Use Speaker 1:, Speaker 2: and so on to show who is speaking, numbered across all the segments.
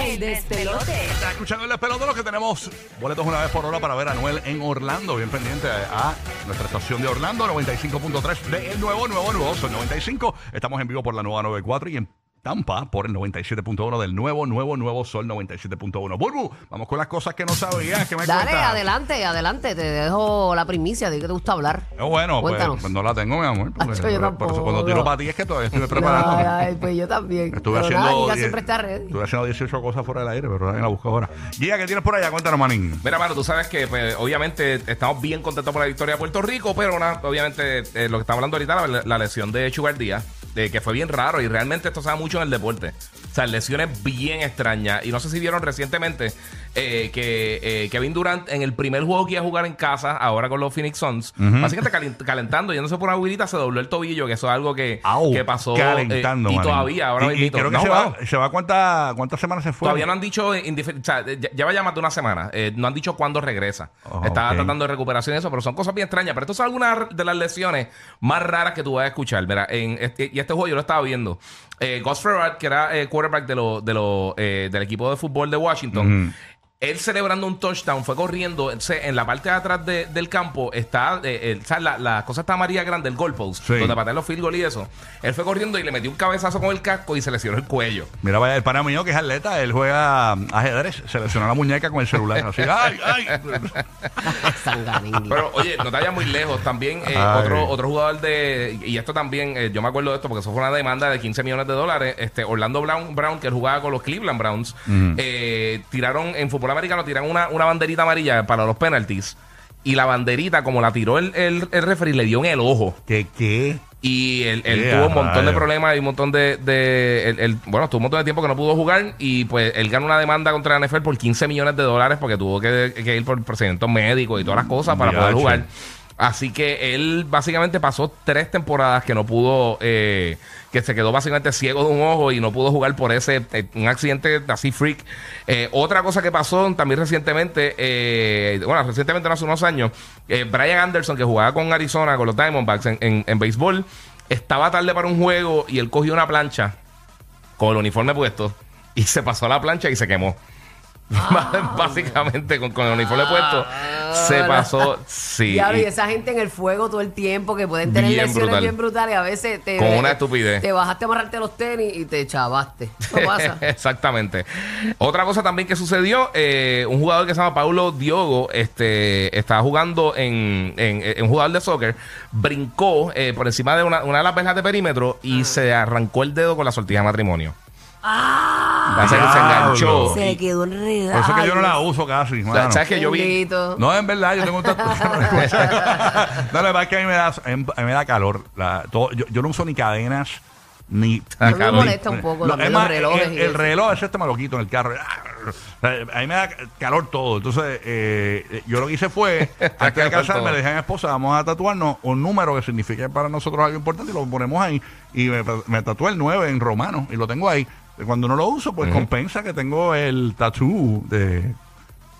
Speaker 1: El despelote.
Speaker 2: Está escuchando el despelote lo que tenemos boletos una vez por hora para ver a Noel en Orlando. Bien pendiente a nuestra estación de Orlando, 95.3 de El Nuevo, Nuevo, Nuevo. Son 95. Estamos en vivo por la nueva 94 y en Tampa por el 97.1 del nuevo, nuevo, nuevo Sol 97.1. Burbu, vamos con las cosas que no sabías. que me
Speaker 1: Dale,
Speaker 2: cuentas?
Speaker 1: adelante, adelante. Te dejo la primicia de que te gusta hablar.
Speaker 2: Eh, bueno, pues,
Speaker 1: Cuéntanos.
Speaker 2: pues no la tengo, mi amor. porque-
Speaker 1: Acho, yo
Speaker 2: por eso cuando tiro para ti es que todavía estuve preparando.
Speaker 1: Ay, ay, pues yo también.
Speaker 2: Estuve
Speaker 1: Pero
Speaker 2: haciendo,
Speaker 1: nada, Giga
Speaker 2: die-
Speaker 1: siempre está ready.
Speaker 2: estuve haciendo 18 cosas fuera del aire, pero en la busco ahora. Guía, ¿qué tienes por allá? Cuéntanos, manín.
Speaker 3: Mira, mano, tú sabes que pues, obviamente estamos bien contentos por la victoria de Puerto Rico, pero una- obviamente eh, lo que estamos hablando ahorita, la, la lesión de Chugar Díaz, de que fue bien raro y realmente esto se mucho en el deporte. O sea, lesiones bien extrañas. Y no sé si vieron recientemente eh, que eh, Kevin Durant en el primer juego que iba a jugar en casa, ahora con los Phoenix Suns, básicamente calent- calentando, yéndose por una abuelita, se dobló el tobillo, que eso es algo que,
Speaker 2: Au,
Speaker 3: que pasó. eh,
Speaker 2: calentando,
Speaker 3: y
Speaker 2: manín.
Speaker 3: todavía, ahora
Speaker 2: y, y creo que
Speaker 3: no
Speaker 2: se va, se va cuánta- cuántas semanas se fue.
Speaker 3: Todavía no han dicho, o sea, ya- lleva ya más de una semana, eh, no han dicho cuándo regresa.
Speaker 2: Oh,
Speaker 3: Está
Speaker 2: ok.
Speaker 3: tratando de recuperación y eso, pero son cosas bien extrañas. Pero estas son algunas de las lesiones más raras que tú vas a escuchar. Mira, en este, y este juego yo lo estaba viendo. Eh, Gus que era eh, quarterback de lo, de lo, eh, del equipo de fútbol de Washington, él celebrando un touchdown, fue corriendo. en la parte de atrás de- del campo está, eh, el- ¿sabes? La, la cosa está amarilla grande, el goalpost,
Speaker 2: Sí.
Speaker 3: donde patean los field goal y eso. Él fue corriendo y le metió un cabezazo con el casco y se lesionó el cuello.
Speaker 2: Mira, vaya, el pana mío que es atleta, él juega ajedrez, se lesionó la muñeca con el celular. Así, ay, ay.
Speaker 3: Pero oye, no te vayas muy lejos. También eh,
Speaker 2: Ay.
Speaker 3: otro, otro jugador de. Y esto también, eh, yo me acuerdo de esto porque eso fue una demanda de 15 millones de dólares. Este Orlando Brown, Brown que él jugaba con los Cleveland Browns, eh, tiraron en fútbol americano, tiraron una, una banderita amarilla para los penalties. Y la banderita, como la tiró el, el, el referee, le dio en el ojo.
Speaker 2: ¿Qué, qué?
Speaker 3: Y él, él
Speaker 2: ¡Qué
Speaker 3: tuvo un montón de problemas y un montón de. de él- él- bueno, tuvo un montón de tiempo que no pudo jugar. Y pues él ganó una demanda contra la NFL por 15 millones de dólares porque tuvo que, que ir por procedimientos médicos y todas las cosas para poder jugar. Así que él básicamente pasó tres temporadas que no pudo, eh, que se quedó básicamente ciego de un ojo y no pudo jugar por ese, eh, un accidente así freak. Eh, otra cosa que pasó también recientemente, eh, bueno, recientemente no hace unos años, Brian Anderson, que jugaba con Arizona, con los Diamondbacks en, en, en béisbol, estaba tarde para un juego y él cogió una plancha con el uniforme puesto y se pasó a la plancha y se quemó. Básicamente, con, con el uniforme puesto, se pasó. Sí.
Speaker 1: Diablo, y esa gente en el fuego todo el tiempo que pueden tener
Speaker 3: Bien
Speaker 1: lesiones
Speaker 3: brutal.
Speaker 1: bien brutales. A veces te.
Speaker 3: Con una estupidez.
Speaker 1: Te bajaste a amarrarte los tenis y te chavaste. Pasa.
Speaker 3: Exactamente. Otra cosa también que sucedió, eh, un jugador que se llama Paulo Diogo, este, estaba jugando en, en, en un jugador de soccer, brincó eh, por encima de una, una de las verjas de perímetro y se arrancó el dedo con la sortilla de matrimonio.
Speaker 1: ¡Ah!
Speaker 3: Que se enganchó.
Speaker 1: Se quedó
Speaker 2: Por
Speaker 1: enredado.
Speaker 2: eso es que yo no la uso casi, mano.
Speaker 3: ¿Sabes que yo vi?
Speaker 1: Bendito.
Speaker 2: No, en verdad, yo tengo un tatuaje. no, la verdad es que a mí me da, a mí me da calor. La- todo- yo, yo no uso ni cadenas, ni...
Speaker 3: Ah,
Speaker 2: ni-
Speaker 1: me
Speaker 3: calor.
Speaker 1: molesta un poco
Speaker 2: No,
Speaker 1: también
Speaker 2: es
Speaker 1: los
Speaker 2: más,
Speaker 1: relojes
Speaker 2: El,
Speaker 1: y
Speaker 2: el
Speaker 1: eso.
Speaker 2: reloj ese este me lo quito en el carro. A mí me da calor todo. Entonces, eh, yo lo que hice fue, antes de
Speaker 3: calor
Speaker 2: casarme,
Speaker 3: todo.
Speaker 2: le dije a mi esposa, vamos a tatuarnos un número que signifique para nosotros algo importante y lo ponemos ahí. Y me, me tatué el 9 en romano y lo tengo ahí. Cuando no lo uso, pues compensa que tengo el tatú de,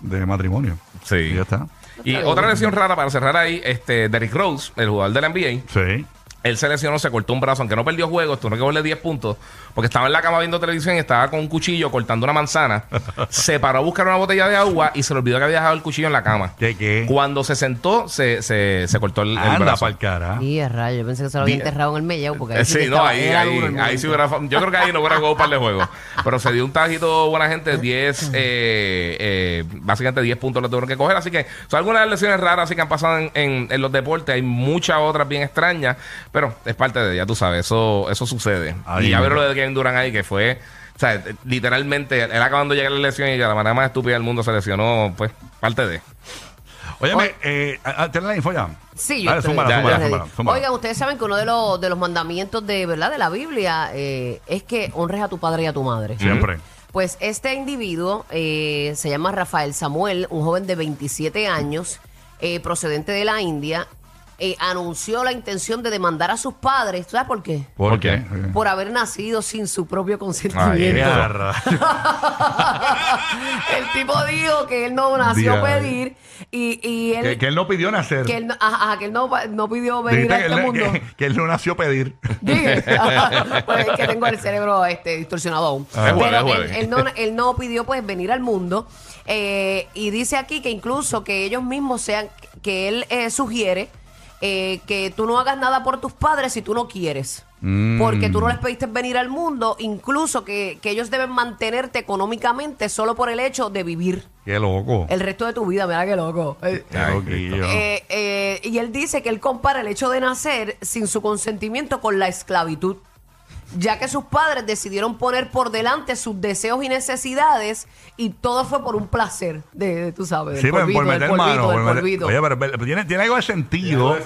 Speaker 2: de matrimonio.
Speaker 3: Sí.
Speaker 2: Y ya está.
Speaker 3: Y otra lesión rara para cerrar ahí, este Derrick Rose, el jugador de la NBA,
Speaker 2: Sí.
Speaker 3: Él se lesionó, se cortó un brazo, aunque no perdió juegos, tuvo que darle 10 puntos, porque estaba en la cama viendo televisión y estaba con un cuchillo cortando una manzana. se paró a buscar una botella de agua y se le olvidó que había dejado el cuchillo en la cama.
Speaker 2: ¿Qué, qué?
Speaker 3: Cuando se sentó, se, se, se cortó el, el
Speaker 2: Anda
Speaker 3: brazo.
Speaker 2: pa'l cara.
Speaker 1: Y a rayo, yo pensé que se lo había enterrado en el mellao porque ahí sí,
Speaker 3: Sí, no, ahí, ahí,
Speaker 1: el
Speaker 3: sí hubiera. Yo creo que ahí no hubiera jugado un par de juegos. Pero se dio un tajito buena gente, 10, eh, eh, básicamente 10 puntos lo tuvieron que coger. Así que son algunas lesiones raras así que han pasado en, en- en los deportes. Hay muchas otras bien extrañas, pero es parte de, ya tú sabes, eso, eso sucede. Y ya vieron lo de Kevin Durant ahí, que fue. O sea, literalmente, él acabando de llegar a la lesión y de la manera más estúpida del mundo se lesionó, pues, parte de.
Speaker 2: Óyeme, eh, ah, ¿tienes la info ya?
Speaker 1: Sí, yo
Speaker 2: Dale,
Speaker 1: estoy-
Speaker 2: zúmbala,
Speaker 3: ya,
Speaker 2: zúmbala,
Speaker 3: ya.
Speaker 2: zúmbala, zúmbala.
Speaker 1: Oigan, ustedes saben que uno de los, de los mandamientos de verdad de la Biblia eh, es que honres a tu padre y a tu madre.
Speaker 2: Siempre.
Speaker 1: Pues este individuo eh, se llama Rafael Samuel, un joven de 27 años, eh, procedente de la India. Eh, anunció la intención de demandar a sus padres. ¿Sabes por qué?
Speaker 2: ¿Por,
Speaker 3: ¿Por
Speaker 2: qué?
Speaker 1: Por haber nacido sin su propio
Speaker 3: Ay,
Speaker 1: consentimiento. El tipo dijo que él no nació a
Speaker 2: Diablo.
Speaker 1: pedir y, y él,
Speaker 2: que, que él no pidió nacer.
Speaker 1: que él no, ajá, ajá, que él no, no pidió venir
Speaker 2: Dijiste
Speaker 1: a
Speaker 2: que,
Speaker 1: este
Speaker 2: él,
Speaker 1: mundo.
Speaker 2: que- que él no nació a pedir.
Speaker 1: Dije, pues es que tengo el cerebro este, distorsionado aún.
Speaker 2: Ah. Es
Speaker 3: jueves,
Speaker 1: Pero
Speaker 3: es
Speaker 1: él,
Speaker 3: jueves.
Speaker 1: él no, él no pidió pues venir al mundo eh, y dice aquí que incluso que ellos mismos sean, que él eh, sugiere eh, que tú no hagas nada por tus padres si tú no quieres.
Speaker 2: Mm.
Speaker 1: Porque tú no les pediste venir al mundo, incluso que, que ellos deben mantenerte económicamente solo por el hecho de vivir
Speaker 2: Qué loco.
Speaker 1: el resto de tu vida. Mira qué loco. Eh,
Speaker 2: Qué
Speaker 1: eh, eh, y él dice que él compara el hecho de nacer sin su consentimiento con la esclavitud, ya que sus padres decidieron poner por delante sus deseos y necesidades y todo fue por un placer de, de, tú sabes,
Speaker 2: Sí, por,
Speaker 1: polvito,
Speaker 2: por
Speaker 1: del
Speaker 2: meter
Speaker 1: polvito,
Speaker 2: mano.
Speaker 1: del
Speaker 2: por meter-
Speaker 1: polvito.
Speaker 2: Oye, pero, pero tiene, tiene algo de sentido.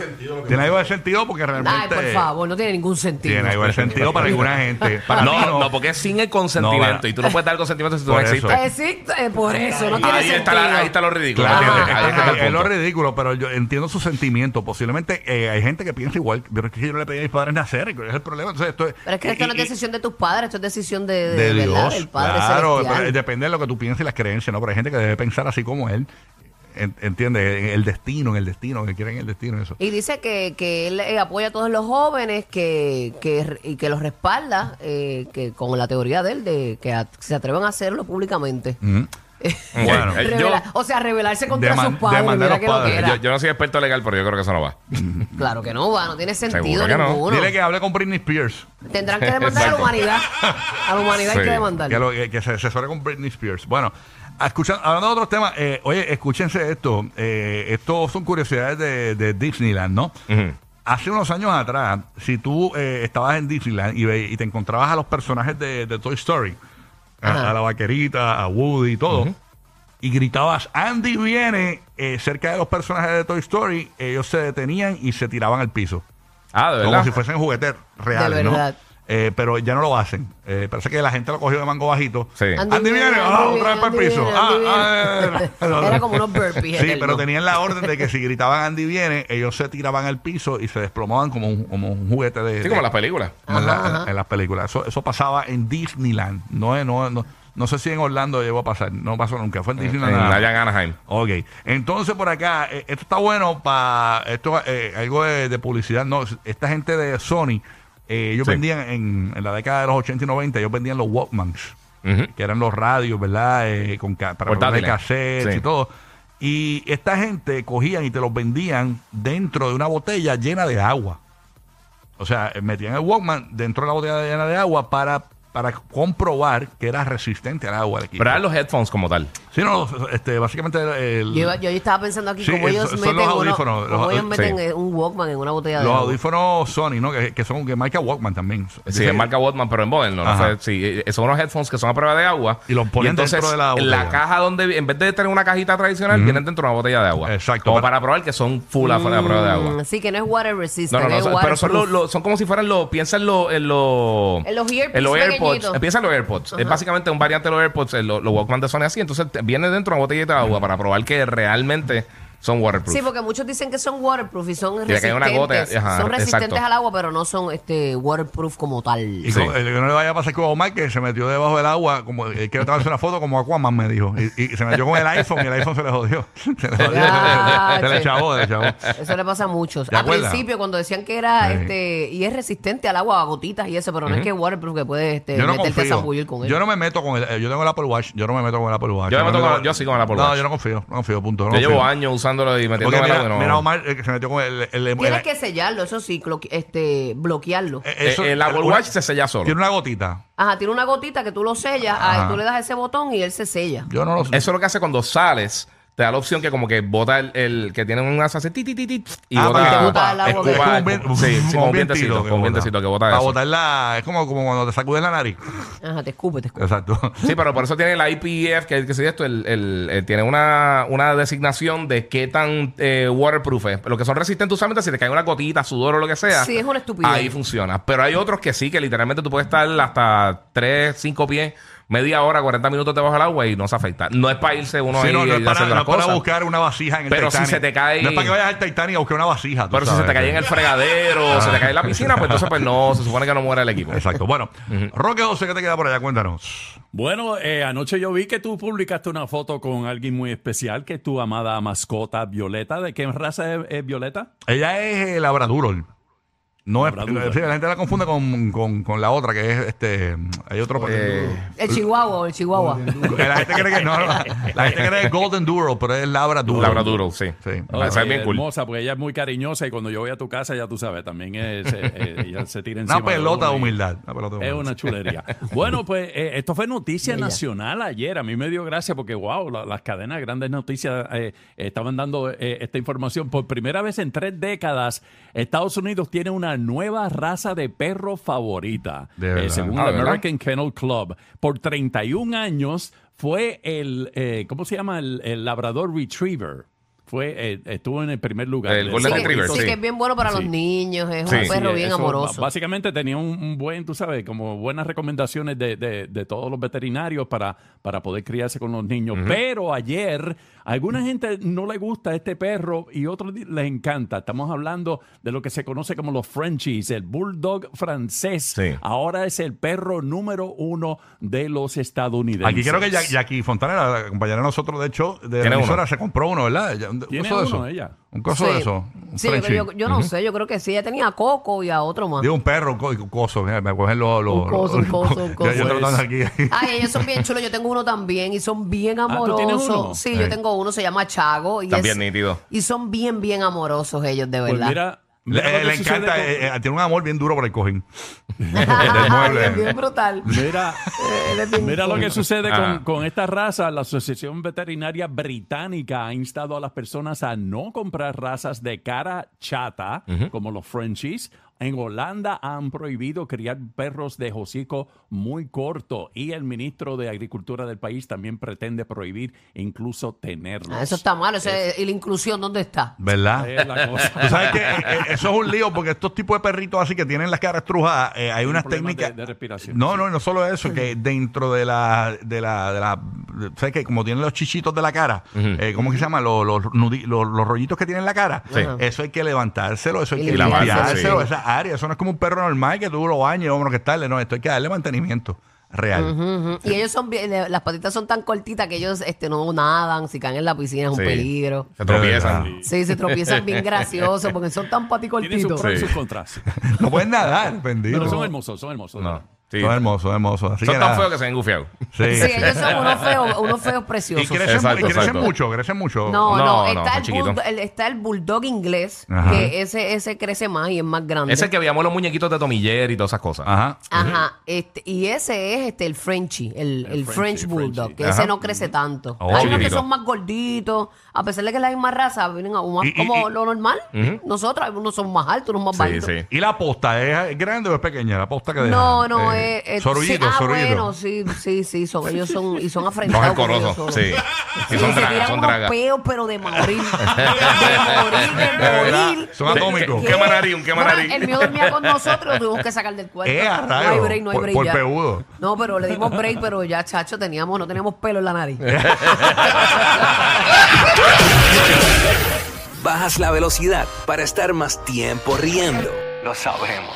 Speaker 2: Tiene algo de sentido porque
Speaker 1: Ay,
Speaker 2: realmente.
Speaker 1: por favor, no tiene ningún sentido.
Speaker 2: Tiene algo de sentido para alguna gente. Para
Speaker 3: no, no,
Speaker 2: no.
Speaker 3: porque es sin el consentimiento.
Speaker 2: No,
Speaker 3: y tú no puedes dar consentimiento si tú
Speaker 2: Por
Speaker 3: no
Speaker 2: eso.
Speaker 3: existes.
Speaker 1: Sí, eh, por eso, no tiene
Speaker 3: Ahí está, la- ahí está lo ridículo. Ahí está
Speaker 2: es, es lo ridículo, pero yo entiendo su sentimiento. Posiblemente eh, hay gente que piensa igual, pero es que yo no le pedí a mis padres nacer, y ¿cuál es el problema? Entonces, esto es,
Speaker 1: Pero es que esto no es decisión de tus padres, esto es decisión de, de.
Speaker 2: Dios.
Speaker 1: del Padre
Speaker 2: claro,
Speaker 1: Celestial.
Speaker 2: depende de lo que tú pienses y las creencias, ¿no? Pero hay gente que debe pensar así como él. En- Entiende, en el destino, en el destino, que quieren el destino, eso.
Speaker 1: Y dice que, que él eh, apoya a todos los jóvenes que, que, y que los respalda eh, que con la teoría de él de que a- se atrevan a hacerlo públicamente.
Speaker 2: Mm. Bueno.
Speaker 3: Eh,
Speaker 1: Revela- o sea, rebelarse contra
Speaker 2: Deman-
Speaker 1: sus padres.
Speaker 2: demandar
Speaker 1: Mira
Speaker 2: a
Speaker 1: que lo que
Speaker 2: padres.
Speaker 1: era.
Speaker 3: Yo, yo no soy experto legal, pero yo creo que eso no va.
Speaker 1: Claro que no va, no tiene sentido
Speaker 3: Seguro que no.
Speaker 1: ninguno.
Speaker 2: Dile que hable con Britney Spears.
Speaker 1: Tendrán que demandar a la
Speaker 3: Exacto.
Speaker 1: humanidad. A la humanidad hay
Speaker 3: Sí.
Speaker 1: que demandar.
Speaker 2: Que, lo- que- que se asesore con Britney Spears. Bueno, escuchan, hablando de otros temas, eh, oye, escúchense esto. Eh, esto son curiosidades de, de Disneyland, ¿no?
Speaker 3: Ujú.
Speaker 2: Hace unos años atrás, si tú eh, estabas en Disneyland y, ve- y te encontrabas a los personajes de, de Toy Story. A, a la vaquerita, a Woody y todo, y gritabas, Andy viene eh, cerca de los personajes de Toy Story, ellos se detenían y se tiraban al piso.
Speaker 3: Ah, de
Speaker 2: Como
Speaker 3: verdad.
Speaker 2: si fuesen juguetes reales, ¿no?
Speaker 1: verdad.
Speaker 2: Eh, pero ya no lo hacen. Eh, parece que la gente lo cogió de mango bajito.
Speaker 3: Sí.
Speaker 2: Andy, viene, ah, otra vez para el piso.
Speaker 1: viene,
Speaker 2: Ah,
Speaker 1: Andy
Speaker 2: ah.
Speaker 1: Era como unos burpees.
Speaker 2: Sí, pero tenían la orden de que si gritaban Andy viene, ellos se tiraban al piso y se desplomaban como un, como un juguete de.
Speaker 3: Sí,
Speaker 2: de-
Speaker 3: como las películas.
Speaker 2: como en, la-
Speaker 1: Ajá, ajá.
Speaker 2: en las películas. Eso, eso pasaba en Disneyland. No, es- no, no, no sé si en Orlando llegó a pasar. No pasó nunca. Fue en Disneyland.
Speaker 3: En en Anaheim.
Speaker 2: Ok, entonces por acá, eh, esto está bueno para esto eh, algo de, de publicidad. No, esta gente de Sony, eh, ellos
Speaker 3: Sí.
Speaker 2: vendían en, en la década de los 80 y 90, ellos vendían los Walkmans, que eran los radios, ¿verdad? Eh, con para cassettes
Speaker 3: Sí.
Speaker 2: y todo. Y esta gente cogían y te los vendían dentro de una botella llena de agua. O sea, eh, metían el Walkman dentro de la botella llena de agua para, para comprobar que era resistente al agua.
Speaker 3: Pero eran los headphones como tal.
Speaker 2: Sí, no, este, básicamente el,
Speaker 1: Yo, iba- yo estaba pensando aquí
Speaker 2: Sí,
Speaker 1: cómo ellos
Speaker 2: son- son
Speaker 1: meten,
Speaker 2: los
Speaker 1: uno-
Speaker 2: audífonos,
Speaker 1: cómo
Speaker 2: los-
Speaker 1: ellos meten
Speaker 3: sí.
Speaker 1: eh, un Walkman en una botella de
Speaker 2: Los
Speaker 1: agua.
Speaker 2: audífonos Sony, ¿no? Que, que son que marca Walkman también.
Speaker 3: Sí, es marca Walkman, pero en moderno. No sí, eh, son unos headphones que son a prueba de agua.
Speaker 2: Y los ponen
Speaker 3: entonces,
Speaker 2: dentro de la
Speaker 3: en la
Speaker 2: botella.
Speaker 3: caja donde, en vez de tener una cajita tradicional, vienen dentro de una botella de agua.
Speaker 2: Exacto.
Speaker 3: Como
Speaker 2: Para-
Speaker 3: para probar que son full a, a prueba de agua.
Speaker 1: Mm, Sí, que no es water resistant.
Speaker 3: No, no, no, pero son, los- los- son como si fueran los, piensa en los, en los,
Speaker 1: En los earpiece
Speaker 3: en los AirPods, eh, piensa en los AirPods, es básicamente un variante de los AirPods, eh, los, Walkman de Sony así, entonces viene dentro de una botellita de agua para probar que realmente son waterproof.
Speaker 1: Sí, porque muchos dicen que son waterproof y son
Speaker 3: que
Speaker 1: resistentes.
Speaker 3: una gota, ajá,
Speaker 1: son resistentes
Speaker 3: exacto.
Speaker 1: al agua, pero no son este waterproof como tal.
Speaker 2: Y
Speaker 3: Sí.
Speaker 2: co- el que no le vaya a pasar como Omar, que se metió debajo del agua, como él quiere tomarse una foto como Aquaman, me dijo. Y, y se metió con el iPhone y el iPhone se le jodió. Se le jodió.
Speaker 1: Ya,
Speaker 2: se le
Speaker 1: che.
Speaker 2: chavó, se le chavó.
Speaker 1: Eso le pasa a muchos.
Speaker 2: ¿Te
Speaker 1: Al
Speaker 2: acuerdas?
Speaker 1: principio, cuando decían que era
Speaker 2: Sí.
Speaker 1: este y es resistente al agua, a gotitas y eso, pero no es que es waterproof que puedes este,
Speaker 2: Yo no
Speaker 1: meterte a
Speaker 2: confío.
Speaker 1: zambullir con él.
Speaker 2: Yo no me meto con el. eh, Yo tengo el Apple Watch. Yo no me meto con el Apple Watch.
Speaker 3: Yo me meto con- yo sí con el Apple
Speaker 2: No,
Speaker 3: Watch.
Speaker 2: yo no confío. No confío, punto. No
Speaker 3: Yo llevo
Speaker 2: confío.
Speaker 3: años usándolo y
Speaker 2: Porque
Speaker 3: metiéndome
Speaker 2: mira,
Speaker 3: al agua y no-
Speaker 2: mira Omar, eh, que se metió con el. el, el-
Speaker 1: Tienes
Speaker 2: el-
Speaker 1: que sellarlo, eso sí, clo- este, bloquearlo.
Speaker 2: eh,
Speaker 3: Eh,
Speaker 2: eso-
Speaker 3: el Apple
Speaker 2: una-
Speaker 3: Watch se sella solo.
Speaker 2: Tiene una gotita.
Speaker 1: Ajá, tiene una gotita que tú lo sellas,
Speaker 2: Ajá.
Speaker 1: ah, tú le das ese botón y él se sella.
Speaker 2: Yo no lo sé.
Speaker 3: Eso es lo que hace cuando sales. Te da la opción que como que bota el, el- que tiene un hace ti, ti, ti, ti, y
Speaker 2: Ah,
Speaker 3: bota,
Speaker 1: el agua
Speaker 3: escupa-
Speaker 2: Es como un
Speaker 3: sí, sí, como un vientecito,
Speaker 2: que
Speaker 3: como un
Speaker 2: bota.
Speaker 3: vientecito que bota
Speaker 2: Para
Speaker 3: eso.
Speaker 2: botarla, es como, como cuando te sacudes la nariz.
Speaker 1: Ajá, te escupe, te escupe.
Speaker 2: Exacto.
Speaker 3: Sí, pero por eso tiene la IPF, que, que sí, esto, el, el- eh, tiene una, una designación de qué tan eh, waterproof es. Lo que son resistentes usualmente, si te cae una gotita, sudor o lo que sea.
Speaker 1: Sí, es una estupidez.
Speaker 3: Ahí funciona. Pero hay otros que sí, que literalmente tú puedes estar hasta 3, 5 pies media hora, 40 minutos debajo del agua y no se afecta. No es para irse uno
Speaker 2: Sí,
Speaker 3: ahí
Speaker 2: no, no es para, no para buscar una vasija en el
Speaker 3: Pero si se te cae-
Speaker 2: No es para que vayas al Titanic a buscar una vasija.
Speaker 3: Pero si se te cae en el fregadero, se te cae en la piscina, pues entonces pues no, se supone que no muere el equipo.
Speaker 2: Exacto. Bueno, Roque José, ¿qué te queda por allá? Cuéntanos.
Speaker 4: Bueno, eh, anoche yo vi que tú publicaste una foto con alguien muy especial, que es tu amada mascota Violeta. ¿De qué raza es, es Violeta?
Speaker 2: Ella es Labrador. No es, sí, la gente la confunde con, con, con la otra, que es este. Hay otro.
Speaker 3: Eh,
Speaker 1: El chihuahua el chihuahua.
Speaker 2: la gente cree que no, no, la gente cree que es Golden Duro, pero es Labrador.
Speaker 3: Labraduro, sí.
Speaker 2: Sí.
Speaker 3: Ah, esa es bien cool.
Speaker 4: hermosa, porque ella es muy cariñosa y cuando yo voy a tu casa, ya tú sabes, también es, eh, eh, ella se tira encima.
Speaker 2: Una pelota de humildad. Una pelota de
Speaker 4: Es
Speaker 2: humildad.
Speaker 4: una chulería. bueno, pues eh, esto fue noticia nacional ayer. A mí me dio gracia porque, wow, la- las cadenas grandes noticias eh, estaban dando eh, esta información. Por primera vez en tres décadas, Estados Unidos tiene una nueva raza de perro favorita.
Speaker 2: De
Speaker 4: Eh, según
Speaker 3: Ah,
Speaker 4: el. American Kennel Club. Por 31 años fue el, eh, ¿cómo se llama? El, el Labrador Retriever. Fue, eh, estuvo en el primer lugar.
Speaker 3: El
Speaker 4: De-
Speaker 3: Golden
Speaker 1: Sí, que,
Speaker 3: Retriever,
Speaker 1: sí,
Speaker 3: sí.
Speaker 1: que es bien bueno para los niños, es
Speaker 3: Sí.
Speaker 1: un perro
Speaker 4: Sí,
Speaker 1: bien
Speaker 4: eso,
Speaker 1: amoroso.
Speaker 4: Básicamente tenía un, un buen, tú sabes, como buenas recomendaciones de, de- de todos los veterinarios para, para poder criarse con los niños. Pero ayer, a alguna gente no le gusta este perro y otros di- les encanta. Estamos hablando de lo que se conoce como los Frenchies, el Bulldog francés.
Speaker 3: Sí.
Speaker 4: Ahora es el perro número uno de los estadounidenses.
Speaker 2: Aquí creo que Ya- Jackie Fontana, la compañera de nosotros, de hecho, de la emisora, se compró uno, ¿verdad? Un
Speaker 4: Tiene
Speaker 2: coso de
Speaker 4: uno,
Speaker 2: eso.
Speaker 4: ella.
Speaker 2: Un coso
Speaker 1: Sí.
Speaker 2: de eso. Un
Speaker 1: Sí,
Speaker 2: Frenchie.
Speaker 1: yo, yo no sé, yo creo que sí. Ella tenía a Coco y a otro más.
Speaker 2: Digo un perro, un co- un coso. eh, Me cogen los. los-
Speaker 1: Un coso, un coso, un coso.
Speaker 2: Yo tratando aquí.
Speaker 1: Ay, ellos son bien chulos. Yo tengo uno también y son bien
Speaker 4: ¿tú tienes
Speaker 1: amorosos.
Speaker 4: uno?
Speaker 1: Sí,
Speaker 2: Sí.
Speaker 1: yo tengo uno, se llama Chago. Y
Speaker 3: Están
Speaker 1: es-
Speaker 3: bien nítidos.
Speaker 1: Y son bien, bien amorosos ellos, de
Speaker 4: Pues
Speaker 1: verdad.
Speaker 4: mira,
Speaker 2: Le,
Speaker 4: sucede
Speaker 2: encanta,
Speaker 4: con-
Speaker 2: eh, eh, tiene un amor bien duro por el cojín. Del mueble.
Speaker 1: bien brutal.
Speaker 4: Mira,
Speaker 1: es
Speaker 4: Mira lo que sucede con, con esta raza. La Asociación Veterinaria Británica ha instado a las personas a no comprar razas de cara chata, como los Frenchies. En Holanda han prohibido criar perros de hocico muy corto y el ministro de Agricultura del país también pretende prohibir incluso tenerlos.
Speaker 1: Ah, Eso está mal. eso es- ¿Y la inclusión dónde está?
Speaker 2: ¿Verdad?
Speaker 4: Es la cosa.
Speaker 2: Tú sabes que eh, eh, eso es un lío porque estos tipos de perritos así que tienen las caras estrujadas, eh, hay unas
Speaker 4: problemas
Speaker 2: técnicas.
Speaker 4: de- de respiración.
Speaker 2: No, no, no solo eso, que dentro de la, de la, de la, ¿sabes qué? Como tienen los chichitos de la cara, eh, ¿cómo que se llama? Los, los, nudi- los, los rollitos que tienen en la cara.
Speaker 3: Sí.
Speaker 2: Eso hay que levantárselo, eso hay
Speaker 1: Y
Speaker 2: que
Speaker 3: lavárselo,
Speaker 2: limpiárselo,
Speaker 3: sí.
Speaker 2: esa área. Eso no es como un perro normal que tú lo bañes, hombre, que tal. No, esto hay que darle mantenimiento real.
Speaker 1: Y ellos son bien, las patitas son tan cortitas que ellos este, no nadan, si caen en la piscina es un
Speaker 3: Sí.
Speaker 1: peligro.
Speaker 3: Se tropiezan.
Speaker 1: Sí, se tropiezan bien graciosos porque son tan
Speaker 4: sus
Speaker 1: paticortitos.
Speaker 4: pros y
Speaker 3: Sí.
Speaker 4: sus contras.
Speaker 2: No pueden nadar, bendito.
Speaker 4: Pero son hermosos, son hermosos.
Speaker 3: No. Sí.
Speaker 2: Son hermosos, son hermosos. Así
Speaker 3: Son
Speaker 2: que
Speaker 3: tan
Speaker 2: nada.
Speaker 3: feos que se ven gufiados.
Speaker 2: Sí,
Speaker 1: Sí,
Speaker 2: sí.
Speaker 1: ellos son unos feos, unos feos
Speaker 2: Y
Speaker 1: preciosos.
Speaker 2: crecen,
Speaker 3: Exacto,
Speaker 2: y crecen
Speaker 3: exacto.
Speaker 2: mucho, crecen mucho.
Speaker 1: No, no, está, el bulldog, el- está el bulldog inglés,
Speaker 2: Ajá.
Speaker 1: que ese, ese crece más y es más grande.
Speaker 3: Ese que veíamos los muñequitos de Tomiller y todas esas cosas.
Speaker 2: Ajá.
Speaker 1: Ajá, este, y ese es este el Frenchie, el, el, French Bulldog,
Speaker 4: Frenchie.
Speaker 1: que
Speaker 3: Ajá.
Speaker 1: ese no crece tanto.
Speaker 2: Oh,
Speaker 1: Hay unos que son más gorditos, a pesar de que es la misma raza, vienen a más
Speaker 2: Y-
Speaker 1: como
Speaker 2: y-
Speaker 1: lo normal. Nosotros, algunos son más altos, unos más
Speaker 3: Sí,
Speaker 1: bajitos.
Speaker 3: sí.
Speaker 2: ¿Y la posta es grande o es pequeña? La posta que deja.
Speaker 1: No, no,
Speaker 2: Eh,
Speaker 1: es. es-
Speaker 2: Sorullito,
Speaker 1: sí, ah,
Speaker 2: sorullito.
Speaker 1: bueno, sí, sí, sí, son, ellos son, y son
Speaker 3: Son
Speaker 1: afrentados. con ellos
Speaker 3: alcorosos, sí. Y son dragas, son
Speaker 1: unos
Speaker 3: dragas.
Speaker 1: peos, pero de morir. de morir, de morir.
Speaker 2: son atómicos.
Speaker 3: Un quemanarí, un quemanarí.
Speaker 1: Bueno, el mío dormía con nosotros, lo tuvimos que sacar del cuarto.
Speaker 2: Eh,
Speaker 1: no hay break, no hay break
Speaker 2: por
Speaker 1: ya. No, pero le dimos break, pero ya, chacho, teníamos, no teníamos pelo en la nariz.
Speaker 5: Bajas la velocidad para estar más tiempo riendo. Lo sabemos.